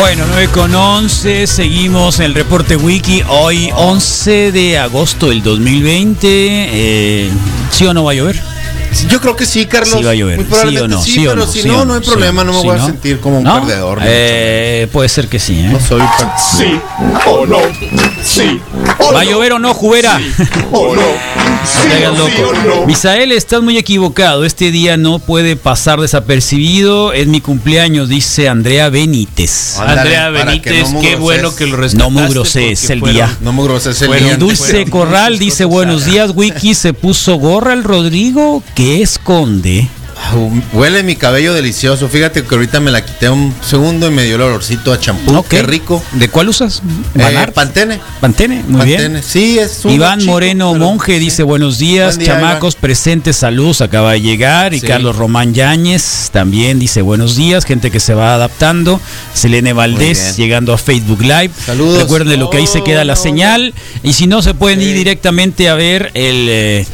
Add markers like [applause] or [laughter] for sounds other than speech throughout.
Bueno, 9 con 11, seguimos el reporte wiki. Hoy 11 de agosto del 2020. Eh, ¿Sí o no va a llover? Yo creo que sí, Carlos. Sí va a llover. Muy probablemente ¿Sí o no? sí, ¿Sí o pero no? si ¿Sí no, o no hay no? problema, ¿Sí? no me ¿Sí voy a no? sentir como un ¿No? perdedor. Eh, puede ser que sí, ¿eh? No soy Sí o no. Sí o ¿Va a no. llover o no, Jubera? O no. Sí No te hagas o sí loco. o no. Misael, estás muy equivocado. Este día no puede pasar desapercibido. Es mi cumpleaños, dice Andrea Benítez. Andrea que Benítez, no qué bueno que lo No rescataste. mugroses porque el fueron- día. No me groses el Fueron día. Dulce Corral dice, buenos raras". días, Wiki. Se puso gorra el Rodrigo. ¿Qué esconde? Huele mi cabello delicioso. Fíjate que ahorita me la quité un segundo y me dio el olorcito a champú. Qué rico. ¿De cuál usas? Eh. Pantene. Pantene, muy bien. Pantene. Sí, es un Iván chico, Moreno pero- Monje sí. dice buenos días, día, chamacos presentes, saludos, acaba de llegar. Y Sí. Carlos Román Yáñez también dice buenos días, gente que se va adaptando. Selene Valdés bien. llegando a Facebook Live. Saludos. Recuerden de lo que ahí se queda la señal. Y si no, se pueden ir directamente a ver el, eh,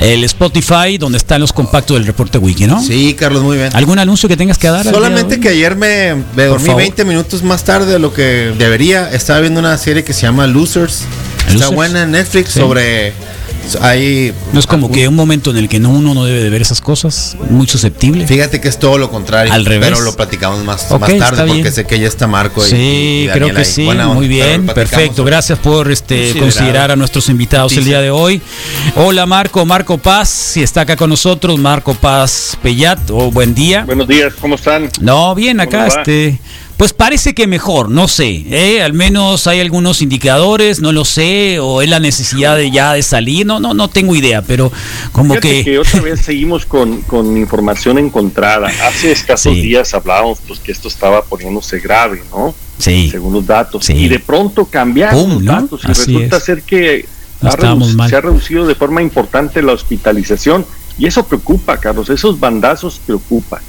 el Spotify donde están los compactos del reporte ¿no? Sí, Carlos, muy bien. ¿Algún anuncio que tengas que dar? Solamente que ayer me, me dormí favor. 20 minutos más tarde de lo que debería. Estaba viendo una serie que se llama Losers. Está Losers. buena en Netflix Sí. sobre. Hay. No es como que un momento en el que no, uno no debe de ver esas cosas, muy susceptible. Fíjate que es todo lo contrario. Al revés. Pero lo platicamos más, más tarde porque bien. sé que ya está Marco. y- Sí, y creo que ahí. sí, Buena muy bien, perfecto. Gracias por este Considerado. considerar a nuestros invitados el día de hoy. Hola Marco, Marco Paz, si está acá con nosotros, Marco Paz Pellat, oh, buen día. Buenos días, ¿cómo están? No, bien acá, ¿Cómo va? Pues parece que mejor, no sé, ¿eh? al menos hay algunos indicadores, no lo sé, o es la necesidad de ya de salir, no, no, no tengo idea, pero como Fíjate que, que... otra vez seguimos con, con información encontrada. Hace escasos Sí. días hablábamos pues que esto estaba poniéndose grave, ¿no? sí, Según los datos. Sí. Y de pronto cambiaron Pum, los ¿no? datos y Así resulta es. ser que No ha se ha reducido de forma importante la hospitalización y eso preocupa, Carlos. Esos bandazos preocupan.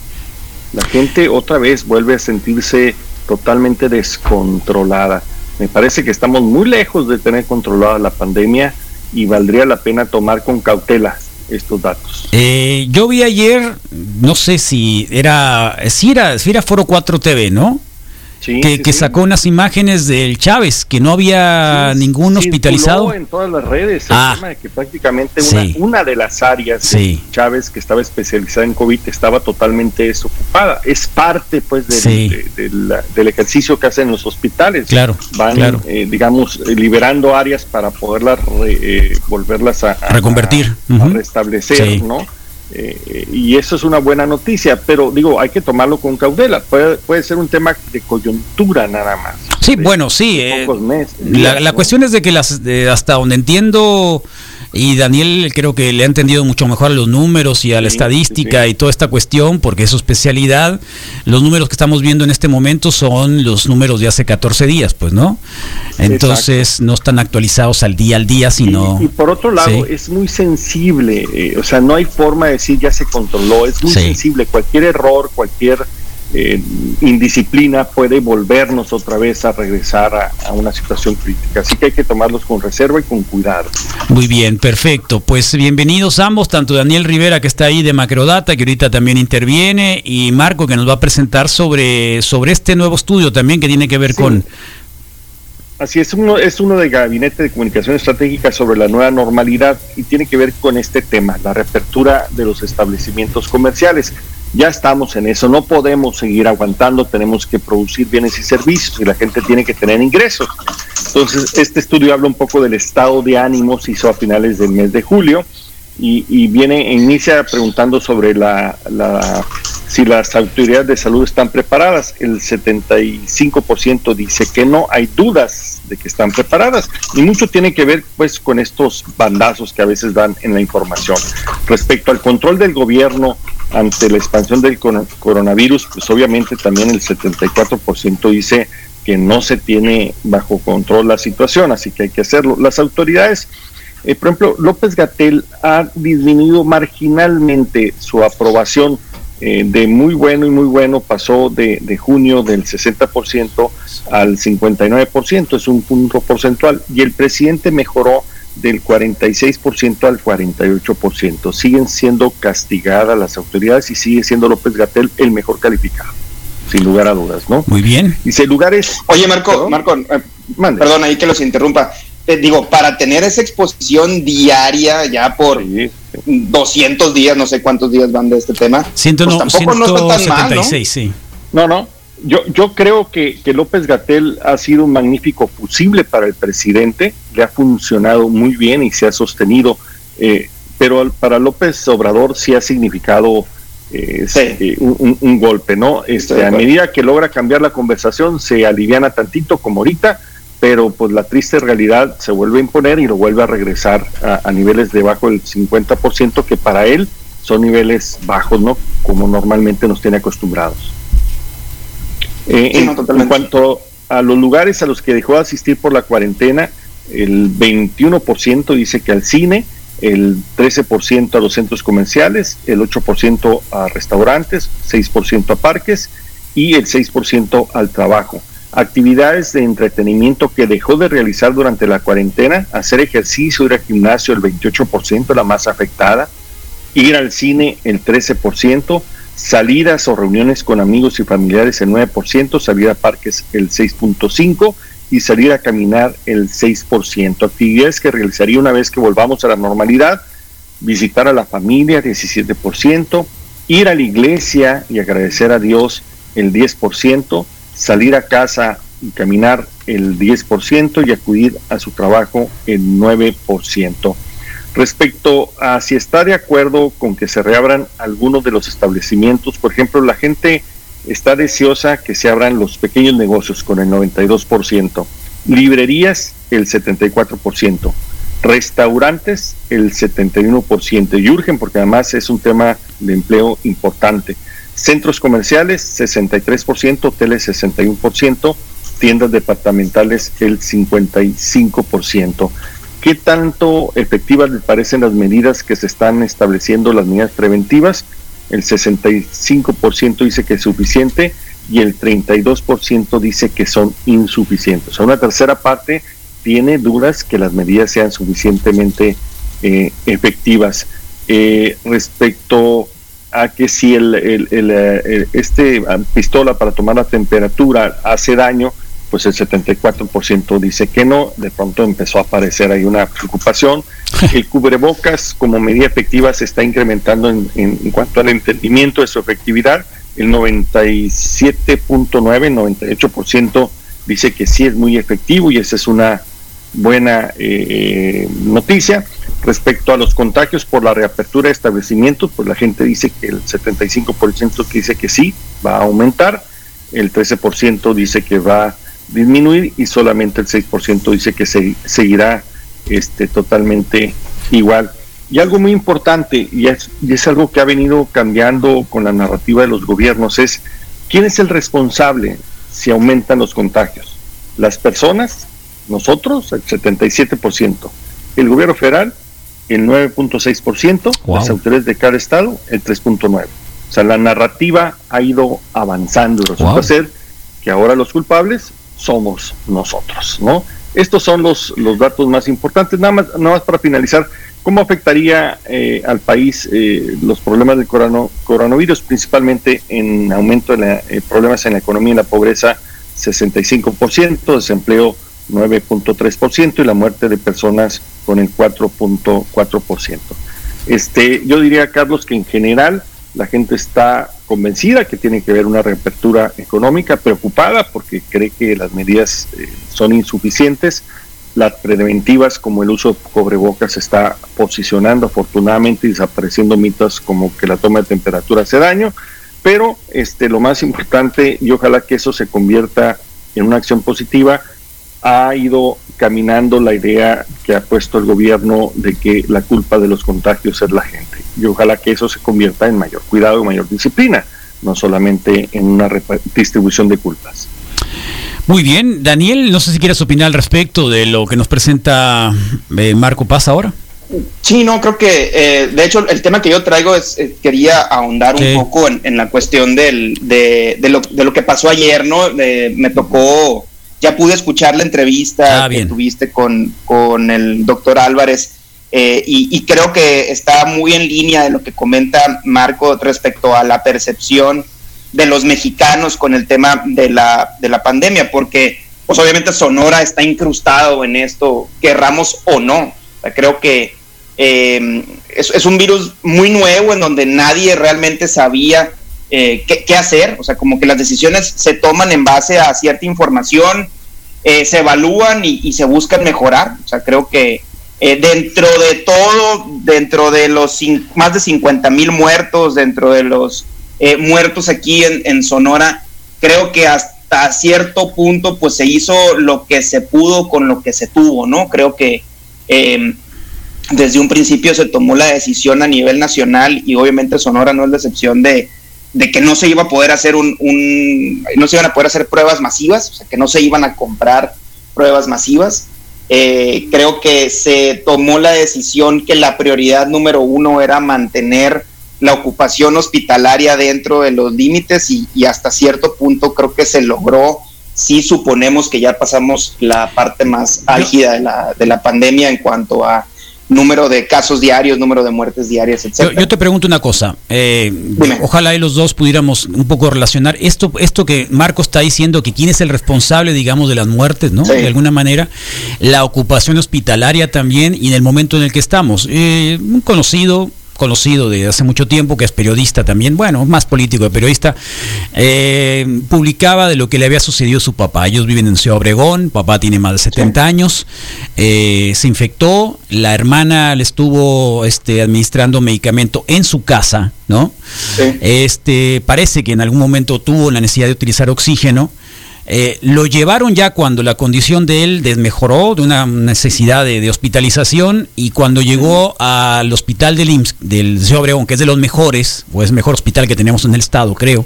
La gente otra vez vuelve a sentirse totalmente descontrolada. Me parece que estamos muy lejos de tener controlada la pandemia y valdría la pena tomar con cautela estos datos. Eh, yo vi ayer, no sé si era, si era, si era Foro 4 TV, ¿no? Sí, que, sí, que sí. sacó unas imágenes del Chávez, que no había ningún hospitalizado. en todas las redes el Ah. tema de que prácticamente una, una de las áreas de Chávez que estaba especializada en COVID estaba totalmente desocupada. Es parte pues del, de- de la- del ejercicio que hacen los hospitales. Claro, Van, claro. eh, digamos, eh, liberando áreas para poderlas re- eh, volverlas a, a- Reconvertir. a- restablecer. ¿no? Eh, eh, y eso es una buena noticia, pero digo, hay que tomarlo con cautela. Puede, puede ser un tema de coyuntura nada más. Sí, bueno, sí. eh, pocos meses, la, la ¿no? cuestión es de que las, de- hasta donde entiendo, y Daniel creo que le ha entendido mucho mejor a los números y a la Sí, estadística sí, sí. y toda esta cuestión, porque es su especialidad, los números que estamos viendo en este momento son los números de hace 14 días, pues, ¿no? Entonces no están actualizados al día al día, sino... Y, y por otro lado, es muy sensible, eh, o sea, no hay forma de decir ya se controló, es muy sensible, cualquier error, cualquier eh, indisciplina puede volvernos otra vez a regresar a, a una situación crítica, así que hay que tomarlos con reserva y con cuidado. Muy bien, perfecto. Pues bienvenidos ambos, tanto Daniel Rivera que está ahí de Macrodata, que ahorita también interviene, y Marco que nos va a presentar sobre, sobre este nuevo estudio también que tiene que ver Sí. con... Así es, uno es uno del Gabinete de Comunicación Estratégica sobre la nueva normalidad y tiene que ver con este tema, la reapertura de los establecimientos comerciales. Ya estamos en eso, no podemos seguir aguantando, tenemos que producir bienes y servicios y la gente tiene que tener ingresos. Entonces, este estudio habla un poco del estado de ánimo, se hizo a finales del mes de julio y, y viene, inicia preguntando sobre la, la- si las autoridades de salud están preparadas. El 75% dice que no, hay dudas de que están preparadas y mucho tiene que ver pues con estos bandazos que a veces dan en la información. Respecto al control del gobierno ante la expansión del coronavirus, pues obviamente también el 74% dice que no se tiene bajo control la situación, así que hay que hacerlo. Las autoridades eh, por ejemplo, López Gatel ha disminuido marginalmente su aprobación eh, de muy bueno y muy bueno, pasó de, de junio del 60% al 59%, es un punto porcentual, y el presidente mejoró del 46% al 48%. Siguen siendo castigadas las autoridades y sigue siendo López Gatel el mejor calificado. sin lugar a dudas, ¿no? Muy bien. Dice lugares. Oye, Marco, Marco, eh, perdón ahí que los interrumpa. Eh, digo, para tener esa exposición diaria ya por 200 días, no sé cuántos días van de este tema. Ciento, pues tampoco no está tan mal, ¿no? sí. No, no. Yo, yo creo que, que López Gatel ha sido un magnífico fusible para el presidente, le ha funcionado muy bien y se ha sostenido, eh, pero para López Obrador sí ha significado eh, eh, un, golpe, ¿no? Este, a medida que logra cambiar la conversación, se aliviana tantito como ahorita, pero pues la triste realidad se vuelve a imponer y lo vuelve a regresar a, niveles debajo del 50%, que para él son niveles bajos, ¿no? Como normalmente nos tiene acostumbrados. Eh, en, cuanto a los lugares a los que dejó de asistir por la cuarentena, el 21% dice que al cine, el 13% a los centros comerciales, el 8% a restaurantes, 6% a parques y el 6% al trabajo. Actividades de entretenimiento que dejó de realizar durante la cuarentena, hacer ejercicio, ir al gimnasio, el 28%, la más afectada, ir al cine, el 13%, salidas o reuniones con amigos y familiares, el 9%, salir a parques, el 6.5%, y salir a caminar el 6%. Actividades que realizaría una vez que volvamos a la normalidad, visitar a la familia 17%, ir a la iglesia y agradecer a Dios el 10%, salir a casa y caminar el 10% y acudir a su trabajo el 9%. Respecto a si está de acuerdo con que se reabran algunos de los establecimientos, por ejemplo, la gente está deseosa que se abran los pequeños negocios con el 92%, librerías el 74%, restaurantes el 71% y urgen porque además es un tema de empleo importante. Centros comerciales 63%, hoteles 61%, tiendas departamentales el 55%. ¿Qué tanto efectivas le parecen las medidas que se están estableciendo, las medidas preventivas? el 65% dice que es suficiente y el 32% dice que son insuficientes. O sea, una tercera parte tiene dudas que las medidas sean suficientemente eh, efectivas. Eh, respecto a que si el, el, el, eh, este ah, pistola para tomar la temperatura hace daño, pues el 74% dice que no, de pronto empezó a aparecer ahí una preocupación. [laughs] El cubrebocas como medida efectiva se está incrementando en, en, cuanto al entendimiento de su efectividad, el 97.9, 98% dice que sí es muy efectivo y esa es una buena eh, noticia. Respecto a los contagios por la reapertura de establecimientos, pues la gente dice que el 75% dice que sí, va a aumentar, el 13% dice que va a disminuir y solamente el 6% dice que se, seguirá este, totalmente igual. Y algo muy importante, y es, y es algo que ha venido cambiando con la narrativa de los gobiernos, es quién es el responsable si aumentan los contagios. Las personas, nosotros, el 77%, el gobierno federal, el 9.6%, las autoridades de cada estado, el 3.9%. O sea, la narrativa ha ido avanzando. Resulta ser que ahora los culpables somos nosotros, ¿no? Estos son los, los datos más importantes. Nada más, nada más para finalizar, ¿cómo afectaría eh, al país eh, los problemas del coronavirus, principalmente en aumento de eh, problemas en la economía y la pobreza, 65%, desempleo 9.3% y la muerte de personas con el 4.4%. Este, yo diría, Carlos, que en general la gente está convencida que tiene que haber una reapertura económica, preocupada porque cree que las medidas eh, son insuficientes. Las preventivas como el uso de cobrebocas se está posicionando afortunadamente y desapareciendo mitos como que la toma de temperatura hace daño, pero este lo más importante y ojalá que eso se convierta en una acción positiva ha ido caminando la idea que ha puesto el gobierno de que la culpa de los contagios es la gente. Y ojalá que eso se convierta en mayor cuidado y mayor disciplina, no solamente en una distribución de culpas. Muy bien, Daniel, no sé si quieres opinar al respecto de lo que nos presenta eh, Marco Paz ahora. Sí, no, creo que, eh, de hecho, el tema que yo traigo es, eh, quería ahondar un poco en, la cuestión del, de, de, lo, de, lo, que pasó ayer, ¿no? me tocó ya pude escuchar la entrevista ah, que tuviste con, con el doctor Álvarez eh, y, creo que está muy en línea de lo que comenta Marco respecto a la percepción de los mexicanos con el tema de la, de la pandemia, porque pues obviamente Sonora está incrustado en esto, querramos o no. creo que eh, es, un virus muy nuevo en donde nadie realmente sabía eh, qué, hacer, o sea, como que las decisiones se toman en base a cierta información, eh, se evalúan y, se buscan mejorar, o sea, creo que dentro de todo, dentro de los más de 50 mil muertos, dentro de los muertos aquí en, en Sonora, creo que hasta cierto punto pues se hizo lo que se pudo con lo que se tuvo, ¿no? Creo que desde un principio se tomó la decisión a nivel nacional y obviamente Sonora no es la excepción de, que no se iba a poder hacer un, no se iban a poder hacer pruebas masivas, o sea, que no se iban a comprar pruebas masivas. Eh, creo que se tomó la decisión que la prioridad número uno era mantener la ocupación hospitalaria dentro de los límites y, y hasta cierto punto creo que se logró. Sí suponemos que ya pasamos la parte más álgida de la, de la pandemia en cuanto a número de casos diarios, número de muertes diarias, etc. Yo, te pregunto una cosa, eh, ojalá los dos pudiéramos un poco relacionar esto, esto que Marco está diciendo, que quién es el responsable, digamos, de las muertes, ¿no? De alguna manera, la ocupación hospitalaria también y en el momento en el que estamos. Eh, un conocido, conocido de hace mucho tiempo, que es periodista también, bueno, más político de periodista, eh, publicaba de lo que le había sucedido a su papá. Ellos viven en Ciudad Obregón, papá tiene más de 70 años, eh, se infectó, la hermana le estuvo este, administrando medicamento en su casa, ¿no? Este, parece que en algún momento tuvo la necesidad de utilizar oxígeno eh, lo llevaron ya cuando la condición de él desmejoró de una necesidad de, hospitalización y cuando llegó al hospital del IMSS, del Obregón, que es de los mejores, o es el mejor hospital que tenemos en el estado, creo,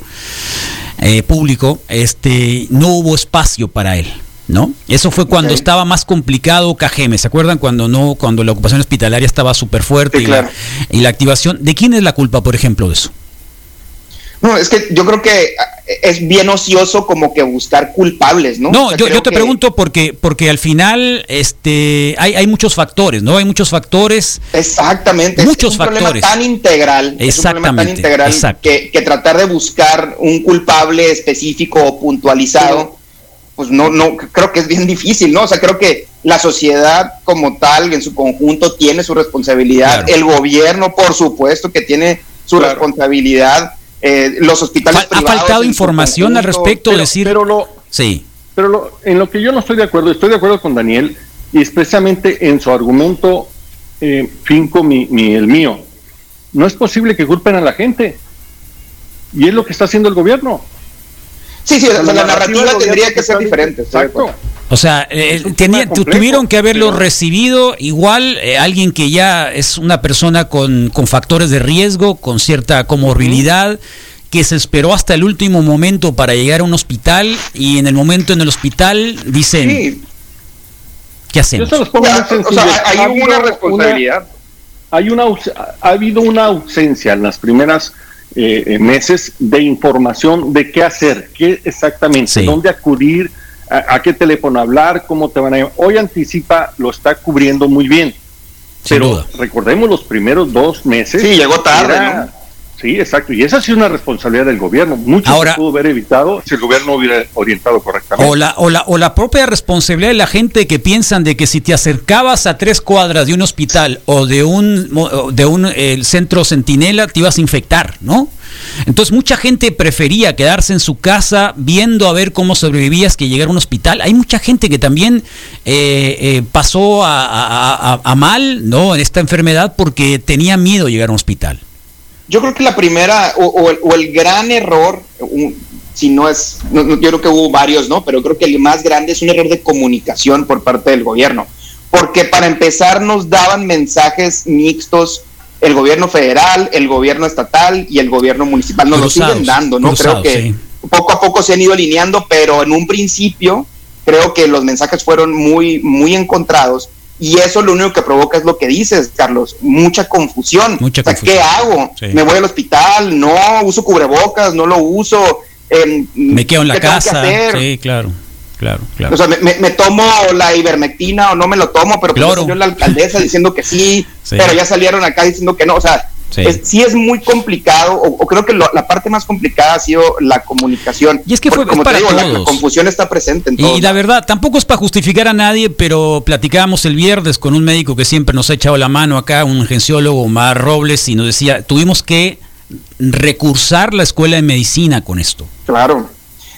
eh, público, este, no hubo espacio para él. ¿No? Eso fue cuando estaba más complicado KGM, ¿se acuerdan? Cuando no, cuando la ocupación hospitalaria estaba súper fuerte y, y la activación. ¿De quién es la culpa, por ejemplo, de eso? No, es que yo creo que es bien ocioso como que buscar culpables, ¿no? No, yo, te pregunto porque, porque al final este, hay, hay muchos factores, ¿no? Hay muchos factores. Exactamente. Muchos es un factores. Problema tan integral. Exactamente. Es un problema tan integral que, que, tratar de buscar un culpable específico o puntualizado, pues no, no, creo que es bien difícil, ¿no? O sea, creo que la sociedad como tal, en su conjunto, tiene su responsabilidad. El gobierno, por supuesto, que tiene su responsabilidad eh, los hospitales Ha faltado información al respecto, pero, decir. Pero lo, sí. Pero en lo que yo no estoy de acuerdo, estoy de acuerdo con Daniel, y expresamente en su argumento eh, finco mi, el mío. No es posible que culpen a la gente. Y es lo que está haciendo el gobierno. Sí, sí, la, narrativa, tendría que ser diferente. Exacto. O sea, eh, tuvieron que haberlo recibido igual eh, alguien que ya es una persona con, con factores de riesgo, con cierta comorbilidad, que se esperó hasta el último momento para llegar a un hospital y en el momento en el hospital dicen, ¿qué hacemos? o sea, hay una responsabilidad. hay una, ha habido una ausencia en las primeras eh, meses de información de qué hacer, qué exactamente, dónde acudir a, qué teléfono hablar, cómo te van a... Hoy Anticipa lo está cubriendo muy bien. pero recordemos los primeros dos meses. Sí, llegó tarde. Sí, exacto. Y esa ha sido una responsabilidad del gobierno. Mucho se pudo haber evitado si el gobierno hubiera orientado correctamente. O la, o, la, o la propia responsabilidad de la gente que piensan de que si te acercabas a tres cuadras de un hospital o de un, de un el centro centinela te ibas a infectar, ¿no? Entonces mucha gente prefería quedarse en su casa viendo a ver cómo sobrevivías que llegar a un hospital. Hay mucha gente que también eh, eh, pasó a, mal ¿no? en esta enfermedad porque tenía miedo llegar a un hospital. Yo creo que la primera o, el, gran error, si no es, yo creo que hubo varios, ¿no? Pero creo que el más grande es un error de comunicación por parte del gobierno. Porque para empezar nos daban mensajes mixtos el gobierno federal, el gobierno estatal y el gobierno municipal. Nos lo siguen dando, ¿no? creo que poco a poco se han ido alineando, pero en un principio creo que los mensajes fueron muy, muy encontrados. Y eso lo único que provoca es lo que dices, Carlos, mucha confusión. Mucha o sea, ¿qué hago? ¿Me voy al hospital? No, uso cubrebocas, no lo uso. Eh, me quedo en la casa. Sí, claro claro, claro. O sea, me, tomo la ivermectina o no me lo tomo, pero pues claro. salió la alcaldesa diciendo que sí, pero ya salieron acá diciendo que no. O sea, sí es muy complicado, o, creo que la parte más complicada ha sido la comunicación. Y es que fue como para digo, La, confusión está presente en Y la verdad, tampoco es para justificar a nadie, pero platicábamos el viernes con un médico que siempre nos ha echado la mano acá, un urgenciólogo, Omar Robles, y nos decía, tuvimos que recursar la escuela de medicina con esto. Claro.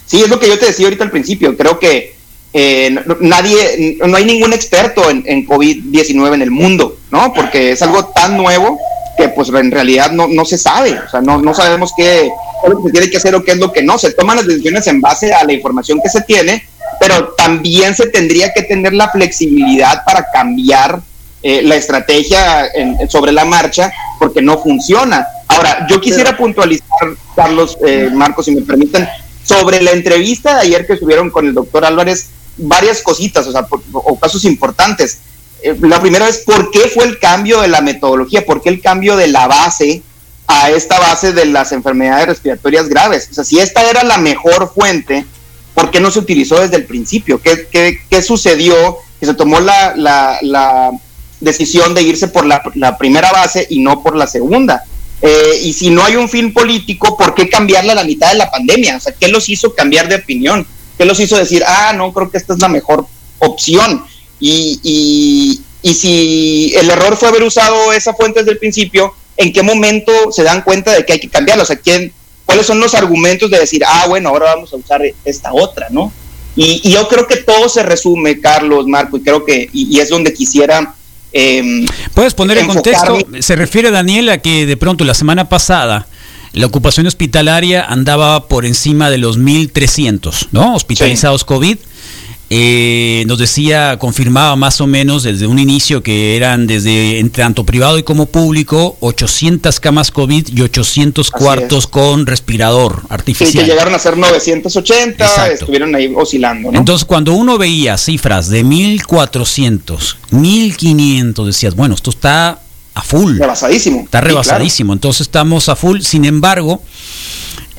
Sí, es lo que yo te decía ahorita al principio. Creo que eh, nadie, no hay ningún experto en, en COVID-19 en el mundo, ¿no? Porque es algo tan nuevo que pues en realidad no, no se sabe, o sea, no, no sabemos qué, es lo que se tiene que hacer o qué es lo que no. Se toman las decisiones en base a la información que se tiene, pero también se tendría que tener la flexibilidad para cambiar eh, la estrategia sobre la marcha porque no funciona. Ahora, yo quisiera puntualizar, Carlos, eh, Marcos, si me permiten, sobre la entrevista de ayer que estuvieron con el doctor Álvarez, varias cositas, o sea, o casos importantes. Eh, la primera es por qué fue el cambio de la metodología, por qué el cambio de la base a esta base de las enfermedades respiratorias graves. O sea, si esta era la mejor fuente, ¿por qué no se utilizó desde el principio? ¿Qué, qué, qué sucedió? Que se tomó la, la, la decisión de irse por la, la, primera base y no por la segunda. Eh, y si no hay un fin político, ¿por qué cambiarla a la mitad de la pandemia? O sea, ¿qué los hizo cambiar de opinión? ¿Qué los hizo decir, ah, no, creo que esta es la mejor opción? Y, y, si el error fue haber usado esa fuente desde el principio, ¿en qué momento se dan cuenta de que hay que cambiarla? O sea, ¿quién, ¿cuáles son los argumentos de decir, ah, bueno, ahora vamos a usar esta otra, ¿no? Y, yo creo que todo se resume, Carlos, Marco, y creo que, y, es donde quisiera... Eh, Puedes poner en contexto, se refiere Daniel a que de pronto la semana pasada la ocupación hospitalaria andaba por encima de los 1.300, ¿no? Hospitalizados COVID eh, nos decía, confirmaba más o menos desde un inicio que eran desde en tanto privado y como público 800 camas COVID y 800 cuartos con respirador artificial. Sí, que llegaron a ser 980, estuvieron ahí oscilando. Entonces, cuando uno veía cifras de 1400, 1500, decías, bueno, esto está a full. Rebasadísimo. Está rebasadísimo. Entonces, estamos a full. Sin embargo,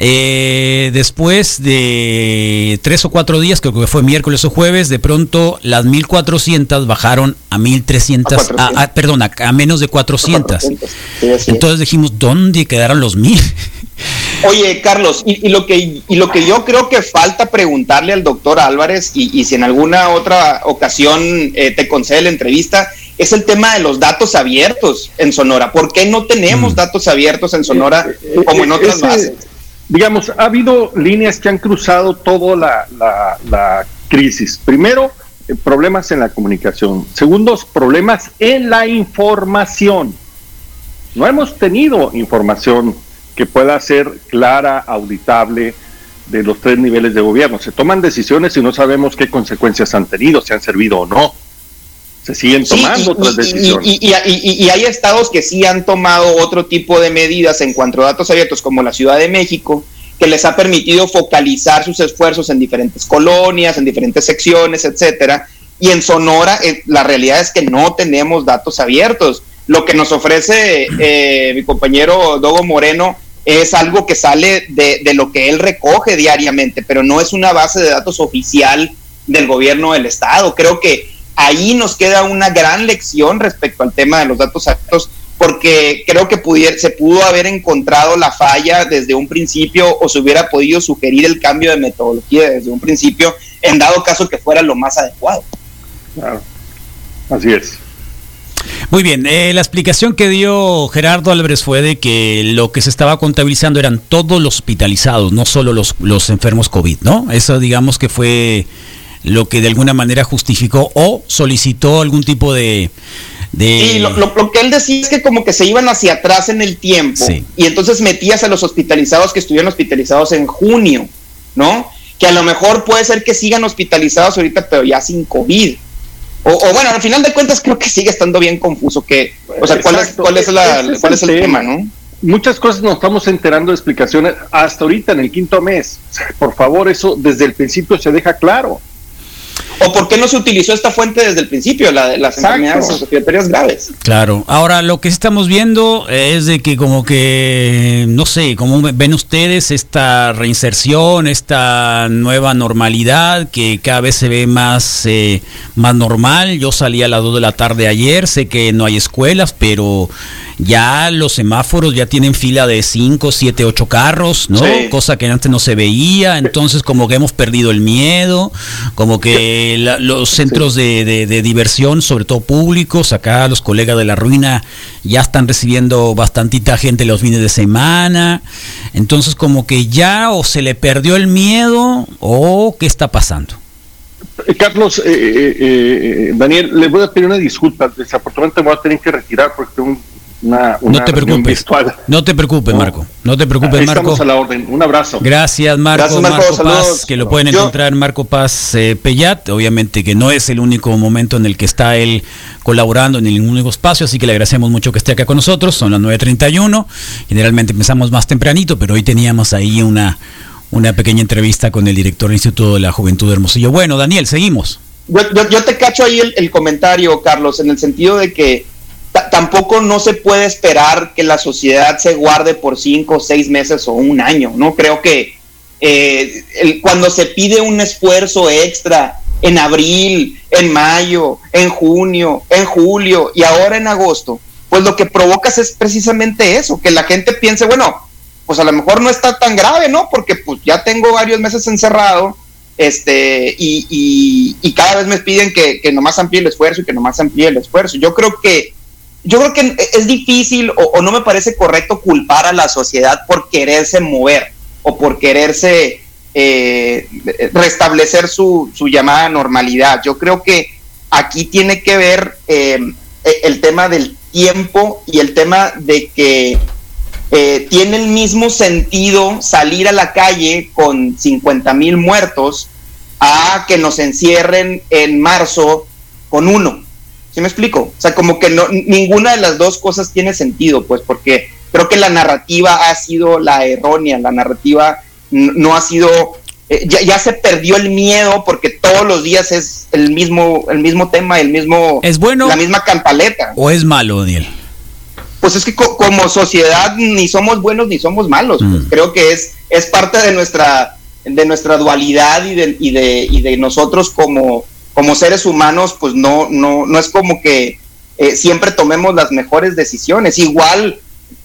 eh, después de tres o cuatro días, creo que fue miércoles o jueves, de pronto las 1400 bajaron a 1300, a, perdón, a, menos de 400. Entonces dijimos, ¿dónde quedaron los 1000? Oye, Carlos, y, lo que, y lo que yo creo que falta preguntarle al doctor Álvarez, y, si en alguna otra ocasión eh, te concede la entrevista, es el tema de los datos abiertos en Sonora. ¿Por qué no tenemos mm. datos abiertos en Sonora como en otras bases? Digamos, ha habido líneas que han cruzado toda la, crisis. Primero, eh, problemas en la comunicación. Segundo, problemas en la información. No hemos tenido información que pueda ser clara, auditable de los tres niveles de gobierno. Se toman decisiones y no sabemos qué consecuencias han tenido, si han servido o no se siguen tomando otras decisiones. Y, hay estados que sí han tomado otro tipo de medidas en cuanto a datos abiertos, como la Ciudad de México, que les ha permitido focalizar sus esfuerzos en diferentes colonias, en diferentes secciones, etcétera. Y en Sonora, eh, la realidad es que no tenemos datos abiertos. Lo que nos ofrece eh, mi compañero Dogo Moreno es algo que sale de, de lo que él recoge diariamente, pero no es una base de datos oficial del gobierno del estado. Creo que ahí nos queda una gran lección respecto al tema de los datos altos, porque creo que se pudo haber encontrado la falla desde un principio o se hubiera podido sugerir el cambio de metodología desde un principio, en dado caso que fuera lo más adecuado. Claro, así es. Muy bien, eh, la explicación que dio Gerardo Álvarez fue de que lo que se estaba contabilizando eran todos los hospitalizados, no solo los, los enfermos COVID, ¿no? Eso digamos que fue lo que de alguna manera justificó o solicitó algún tipo de... Sí, lo, que él decía es que como que se iban hacia atrás en el tiempo y entonces metías a los hospitalizados que estuvieron hospitalizados en junio, ¿no? Que a lo mejor puede ser que sigan hospitalizados ahorita, pero ya sin COVID. O, bueno, al final de cuentas creo que sigue estando bien confuso que, o sea, ¿cuál es, cuál es, la, cuál es el tema, no? Muchas cosas nos estamos enterando de explicaciones hasta ahorita en el quinto mes. Por favor, eso desde el principio se deja claro. ¿O por qué no se utilizó esta fuente desde el principio, la de las enfermedades respiratorias graves? Claro. Ahora, lo que estamos viendo es de que como que, no sé, ¿cómo ven ustedes esta reinserción, esta nueva normalidad que cada vez se ve más, eh, más normal? Yo salí a las 2 de la tarde ayer, sé que no hay escuelas, pero ya los semáforos ya tienen fila de 5, 7, 8 carros, ¿no? Cosa que antes no se veía, entonces como que hemos perdido el miedo, como que los centros de, de, diversión, sobre todo públicos, acá los colegas de la ruina ya están recibiendo bastantita gente los fines de semana, entonces como que ya o se le perdió el miedo o qué está pasando. Eh, Carlos, eh, eh, Daniel, le voy a pedir una disculpa. Desafortunadamente me voy a tener que retirar porque tengo un no te preocupes. No te preocupes, Marco. No te preocupes, Marco. a la orden. Un abrazo. Gracias, Marco. Marco, Paz, que lo pueden encontrar en Marco Paz eh, Pellat. Obviamente que no es el único momento en el que está él colaborando en ningún único espacio, así que le agradecemos mucho que esté acá con nosotros. Son las 9.31. Generalmente empezamos más tempranito, pero hoy teníamos ahí una, una pequeña entrevista con el director del Instituto de la Juventud de Hermosillo. Bueno, Daniel, seguimos. Yo, te cacho ahí el comentario, Carlos, en el sentido de que tampoco no se puede esperar que la sociedad se guarde por cinco, seis meses o un año, ¿no? Creo que eh, cuando se pide un esfuerzo extra en abril, en mayo, en junio, en julio y ahora en agosto, pues lo que provocas es precisamente eso, que la gente piense, bueno, pues a lo mejor no está tan grave, ¿no? Porque pues ya tengo varios meses encerrado, este, y, y, cada vez me piden que, que nomás amplíe el esfuerzo y que nomás amplíe el esfuerzo. Yo creo que yo creo que es difícil o, no me parece correcto culpar a la sociedad por quererse mover o por quererse eh, restablecer su, llamada normalidad. Yo creo que aquí tiene que ver eh, el tema del tiempo y el tema de que eh, tiene el mismo sentido salir a la calle con 50 mil muertos a que nos encierren en marzo con uno. ¿Sí me explico? O sea, como que no, ninguna de las dos cosas tiene sentido, pues, porque creo que la narrativa ha sido la errónea, la narrativa no ha sido, eh, ya, se perdió el miedo porque todos los días es el mismo, el mismo tema, el mismo, es bueno, la misma campaleta. ¿O es malo, Daniel? Pues es que como sociedad ni somos buenos ni somos malos. Pues. Mm. creo que es, es parte de nuestra, de nuestra dualidad y de, y de, y de nosotros como, como seres humanos, pues no, no, no es como que eh, siempre tomemos las mejores decisiones. Igual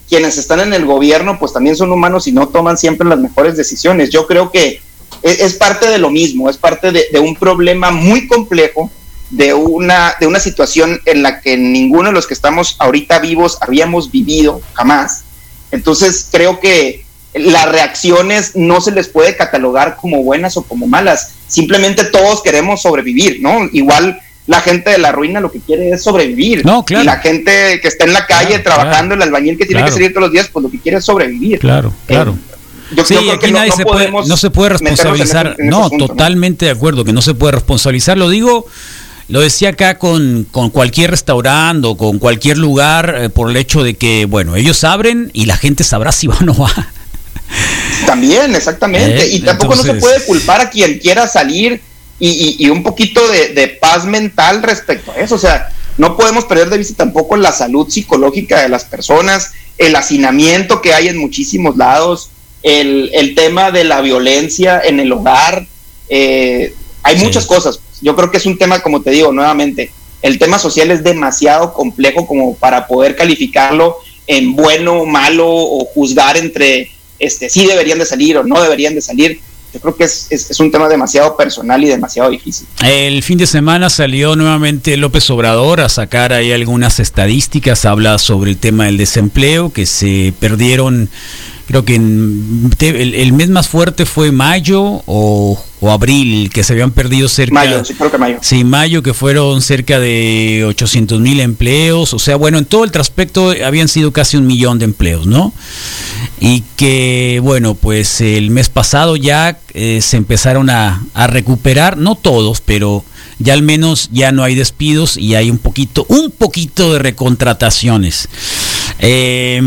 quienes están en el gobierno, pues también son humanos y no toman siempre las mejores decisiones. Yo creo que e, es, parte de lo mismo, es parte de, de, un problema muy complejo, de una, de una situación en la que ninguno de los que estamos ahorita vivos habíamos vivido jamás. Entonces creo que las reacciones no se les puede catalogar como buenas o como malas. Simplemente todos queremos sobrevivir, ¿no? Igual la gente de la ruina lo que quiere es sobrevivir. No, claro. Y la gente que está en la calle trabajando, el albañil que tiene que salir todos los días, pues lo que quiere es sobrevivir. Claro, claro. yo, sí, creo que nadie no, se puede, no se puede responsabilizar. no, totalmente de acuerdo, que no se puede responsabilizar. Lo digo, lo decía acá con, con cualquier restaurante o con cualquier lugar eh, por el hecho de que, bueno, ellos abren y la gente sabrá si va o no va. También, exactamente. Eh, y tampoco no se puede culpar a quien quiera salir y, un poquito de, paz mental respecto a eso. O sea, no podemos perder de vista tampoco la salud psicológica de las personas, el hacinamiento que hay en muchísimos lados, el, tema de la violencia en el hogar. Eh, hay muchas cosas. Yo creo que es un tema, como te digo nuevamente, el tema social es demasiado complejo como para poder calificarlo en bueno, malo o juzgar entre este, si deberían de salir o no deberían de salir. Yo creo que es, es, un tema demasiado personal y demasiado difícil. El fin de semana salió nuevamente López Obrador a sacar ahí algunas estadísticas, habla sobre el tema del desempleo, que se perdieron creo que el, mes más fuerte fue mayo o, abril, que se habían perdido cerca... Mayo, sí, creo que mayo. Sí, mayo, que fueron cerca de 800 mil empleos, o sea, bueno, en todo el traspecto habían sido casi un millón de empleos, ¿no? Y que, bueno, pues el mes pasado ya eh, se empezaron a, a recuperar, no todos, pero ya al menos ya no hay despidos y hay un poquito, un poquito de recontrataciones. Eh,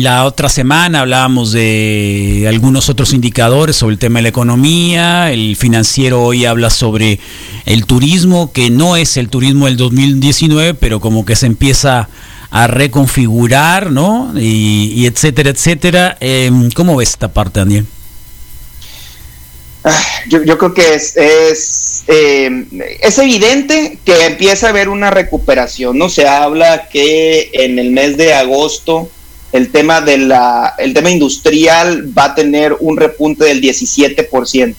la otra semana hablábamos de algunos otros indicadores sobre el tema de la economía. El financiero hoy habla sobre el turismo, que no es el turismo del 2019, pero como que se empieza a reconfigurar, ¿no? Y, etcétera, etcétera. Eh, ¿Cómo ves esta parte, Daniel? Ah, yo, creo que es, eh, es, evidente que empieza a haber una recuperación, ¿no? Se habla que en el mes de agosto el tema, de la, el tema industrial va a tener un repunte del 17%.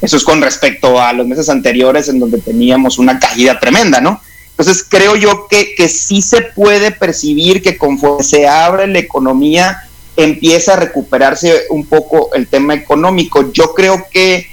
Eso es con respecto a los meses anteriores en donde teníamos una caída tremenda, ¿no? Entonces creo yo que, que sí se puede percibir que conforme se abre la economía, empieza a recuperarse un poco el tema económico. Yo creo que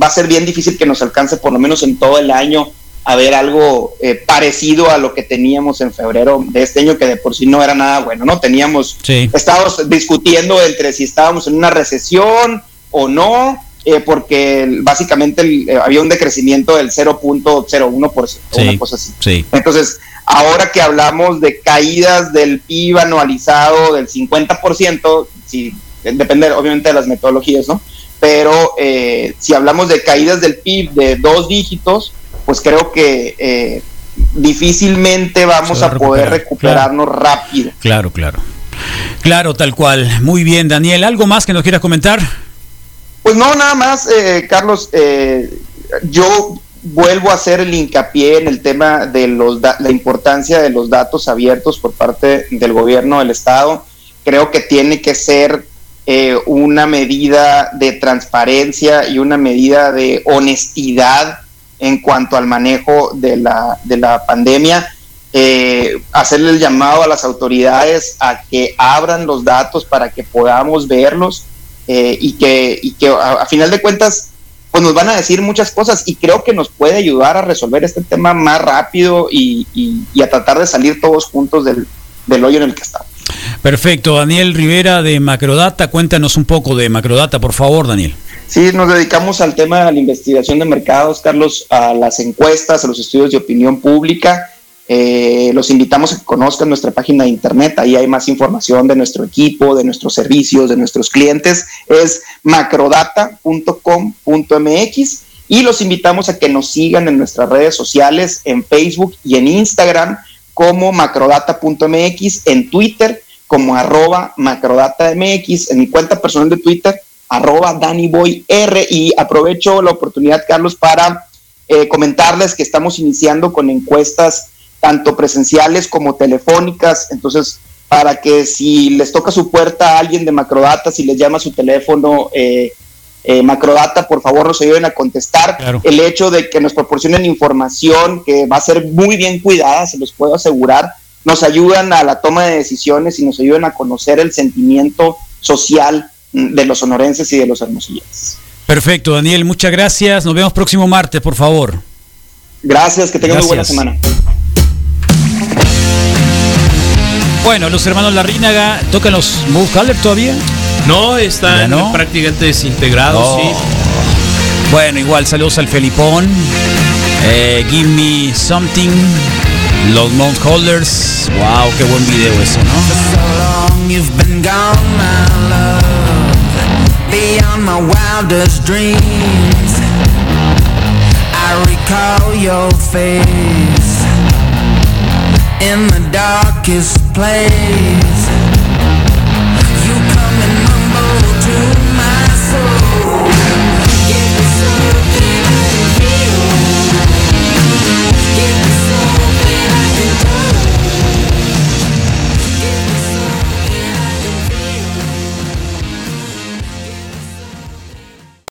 va a ser bien difícil que nos alcance por lo menos en todo el año a ver algo eh, parecido a lo que teníamos en febrero de este año, que de por sí no era nada bueno, ¿no? Teníamos, estábamos discutiendo entre si estábamos en una recesión o no, eh, porque básicamente eh, había un decrecimiento del 0.01%, una cosa así. Entonces, Ahora que hablamos de caídas del PIB anualizado del 50%, si, depende obviamente de las metodologías, ¿no? Pero eh, si hablamos de caídas del PIB de dos dígitos, pues creo que eh, difícilmente vamos a, poder recuperarnos rápido. Claro, claro. Claro, tal cual. Muy bien, Daniel. ¿Algo más que nos quieras comentar? Pues no, nada más, eh, Carlos. yo vuelvo a hacer el hincapié en el tema de los la importancia de los datos abiertos por parte del gobierno del estado. Creo que tiene que ser eh, una medida de transparencia y una medida de honestidad en cuanto al manejo de la, de la pandemia. Eh, hacerle el llamado a las autoridades a que abran los datos para que podamos verlos eh, y que, y que a final de cuentas pues nos van a decir muchas cosas y creo que nos puede ayudar a resolver este tema más rápido y, a tratar de salir todos juntos del, hoyo en el que estamos. Perfecto, Daniel Rivera de Macrodata, cuéntanos un poco de Macrodata, por favor, Daniel. Sí, nos dedicamos al tema de la investigación de mercados, Carlos, a las encuestas, a los estudios de opinión pública eh, los invitamos a que conozcan nuestra página de internet, ahí hay más información de nuestro equipo, de nuestros servicios, de nuestros clientes, es macrodata.com.mx y los invitamos a que nos sigan en nuestras redes sociales, en Facebook y en Instagram como macrodata.mx, en Twitter como arroba macrodatamx, en mi cuenta personal de Twitter arroba DannyBoyR y aprovecho la oportunidad, Carlos, para eh, comentarles que estamos iniciando con encuestas tanto presenciales como telefónicas. Entonces, para que si les toca su puerta a alguien de Macrodata, si les llama su teléfono eh, eh, Macrodata, por favor nos ayuden a contestar. El hecho de que nos proporcionen información que va a ser muy bien cuidada, se los puedo asegurar, nos ayudan a la toma de decisiones y nos ayudan a conocer el sentimiento social de los sonorenses y de los hermosillenses. Perfecto, Daniel, muchas gracias. Nos vemos próximo martes, por favor. Gracias, que tengan una buena semana. Bueno, los hermanos Larrínaga tocan los Move Color todavía. No, están prácticamente desintegrados, sí. Bueno, igual saludos al Felipón. Eh, give me something. Los Mount Holders. Wow, qué buen video eso, ¿no? Beyond my wildest dreams. I recall your face. in the darkest place. Get